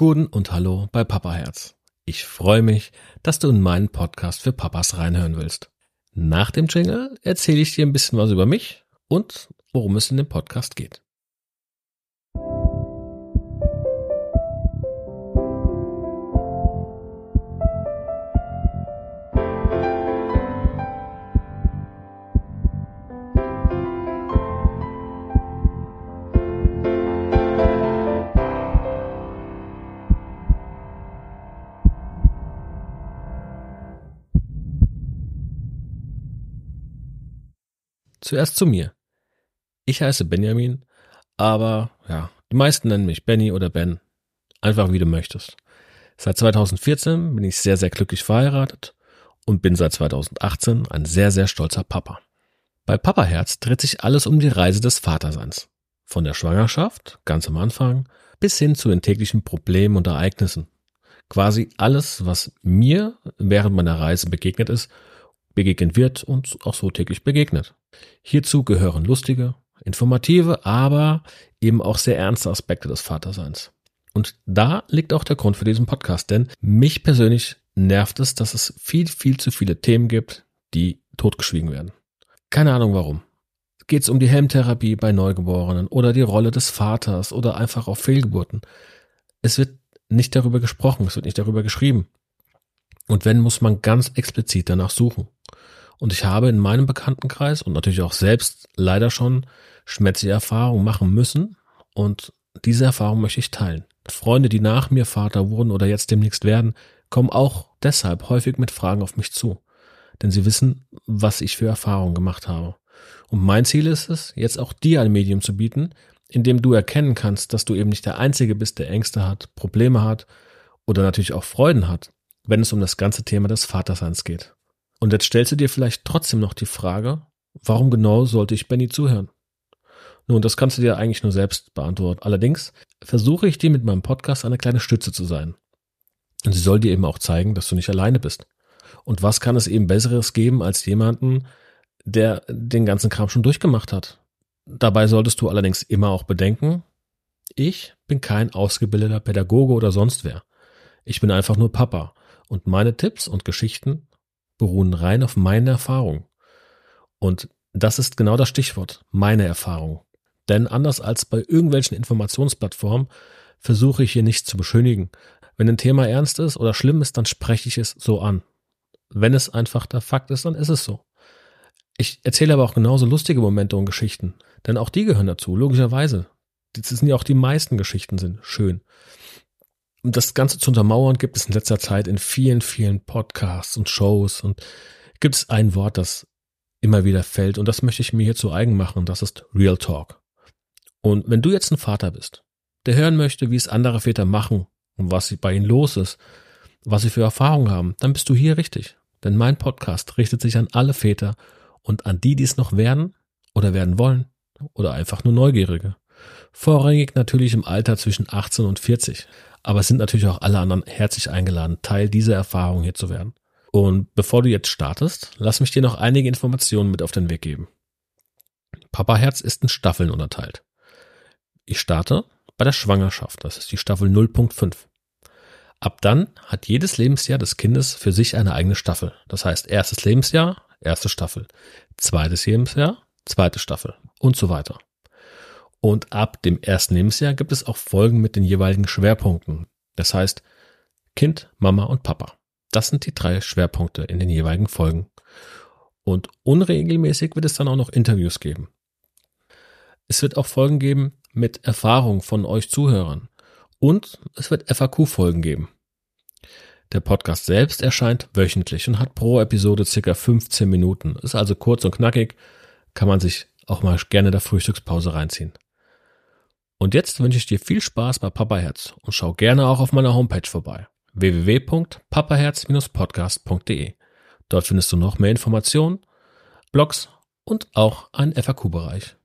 Guten und Hallo bei Papa Herz. Ich freue mich, dass du in meinen Podcast für Papas reinhören willst. Nach dem Jingle erzähle ich dir ein bisschen was über mich und worum es in dem Podcast geht. Zuerst zu mir. Ich heiße Benjamin, aber ja, die meisten nennen mich Benny oder Ben. Einfach wie du möchtest. Seit 2014 bin ich sehr, sehr glücklich verheiratet und bin seit 2018 ein sehr, sehr stolzer Papa. Bei Papa Herz dreht sich alles um die Reise des Vaterseins. Von der Schwangerschaft, ganz am Anfang, bis hin zu den täglichen Problemen und Ereignissen. Quasi alles, was mir während meiner Reise begegnet ist begegnen wird und auch so täglich begegnet. Hierzu gehören lustige, informative, aber eben auch sehr ernste Aspekte des Vaterseins. Und da liegt auch der Grund für diesen Podcast, denn mich persönlich nervt es, dass es viel, viel zu viele Themen gibt, die totgeschwiegen werden. Keine Ahnung warum. Geht es um die Helmtherapie bei Neugeborenen oder die Rolle des Vaters oder einfach auf Fehlgeburten. Es wird nicht darüber gesprochen, es wird nicht darüber geschrieben. Und wenn, muss man ganz explizit danach suchen. Und ich habe in meinem Bekanntenkreis und natürlich auch selbst leider schon schmerzliche Erfahrungen machen müssen. Und diese Erfahrung möchte ich teilen. Freunde, die nach mir Vater wurden oder jetzt demnächst werden, kommen auch deshalb häufig mit Fragen auf mich zu. Denn sie wissen, was ich für Erfahrungen gemacht habe. Und mein Ziel ist es, jetzt auch dir ein Medium zu bieten, in dem du erkennen kannst, dass du eben nicht der Einzige bist, der Ängste hat, Probleme hat oder natürlich auch Freuden hat, wenn es um das ganze Thema des Vaterseins geht. Und jetzt stellst du dir vielleicht trotzdem noch die Frage, warum genau sollte ich Benny zuhören? Nun, das kannst du dir eigentlich nur selbst beantworten. Allerdings versuche ich dir mit meinem Podcast eine kleine Stütze zu sein. Und sie soll dir eben auch zeigen, dass du nicht alleine bist. Und was kann es eben Besseres geben als jemanden, der den ganzen Kram schon durchgemacht hat? Dabei solltest du allerdings immer auch bedenken, ich bin kein ausgebildeter Pädagoge oder sonst wer. Ich bin einfach nur Papa. Und meine Tipps und Geschichten beruhen rein auf meiner Erfahrung. Und das ist genau das Stichwort, meine Erfahrung. Denn anders als bei irgendwelchen Informationsplattformen versuche ich hier nichts zu beschönigen. Wenn ein Thema ernst ist oder schlimm ist, dann spreche ich es so an. Wenn es einfach der Fakt ist, dann ist es so. Ich erzähle aber auch genauso lustige Momente und Geschichten, denn auch die gehören dazu, logischerweise. Das sind ja auch die meisten Geschichten sind schön. Um das Ganze zu untermauern, gibt es in letzter Zeit in vielen, vielen Podcasts und Shows und gibt es ein Wort, das immer wieder fällt und das möchte ich mir hier zu eigen machen, das ist Real Talk. Und wenn du jetzt ein Vater bist, der hören möchte, wie es andere Väter machen und was bei ihnen los ist, was sie für Erfahrungen haben, dann bist du hier richtig. Denn mein Podcast richtet sich an alle Väter und an die, die es noch werden oder werden wollen oder einfach nur Neugierige. Vorrangig natürlich im Alter zwischen 18 und 40. Aber es sind natürlich auch alle anderen herzlich eingeladen, Teil dieser Erfahrung hier zu werden. Und bevor du jetzt startest, lass mich dir noch einige Informationen mit auf den Weg geben. Papa Herz ist in Staffeln unterteilt. Ich starte bei der Schwangerschaft, das ist die Staffel 0.5. Ab dann hat jedes Lebensjahr des Kindes für sich eine eigene Staffel. Das heißt, erstes Lebensjahr, erste Staffel, zweites Lebensjahr, zweite Staffel und so weiter. Und ab dem ersten Lebensjahr gibt es auch Folgen mit den jeweiligen Schwerpunkten. Das heißt, Kind, Mama und Papa. Das sind die drei Schwerpunkte in den jeweiligen Folgen. Und unregelmäßig wird es dann auch noch Interviews geben. Es wird auch Folgen geben mit Erfahrung von euch Zuhörern. Und es wird FAQ-Folgen geben. Der Podcast selbst erscheint wöchentlich und hat pro Episode circa 15 Minuten. Ist also kurz und knackig, kann man sich auch mal gerne der Frühstückspause reinziehen. Und jetzt wünsche ich dir viel Spaß bei Papa Herz und schau gerne auch auf meiner Homepage vorbei www.papaherz-podcast.de. Dort findest du noch mehr Informationen, Blogs und auch einen FAQ-Bereich.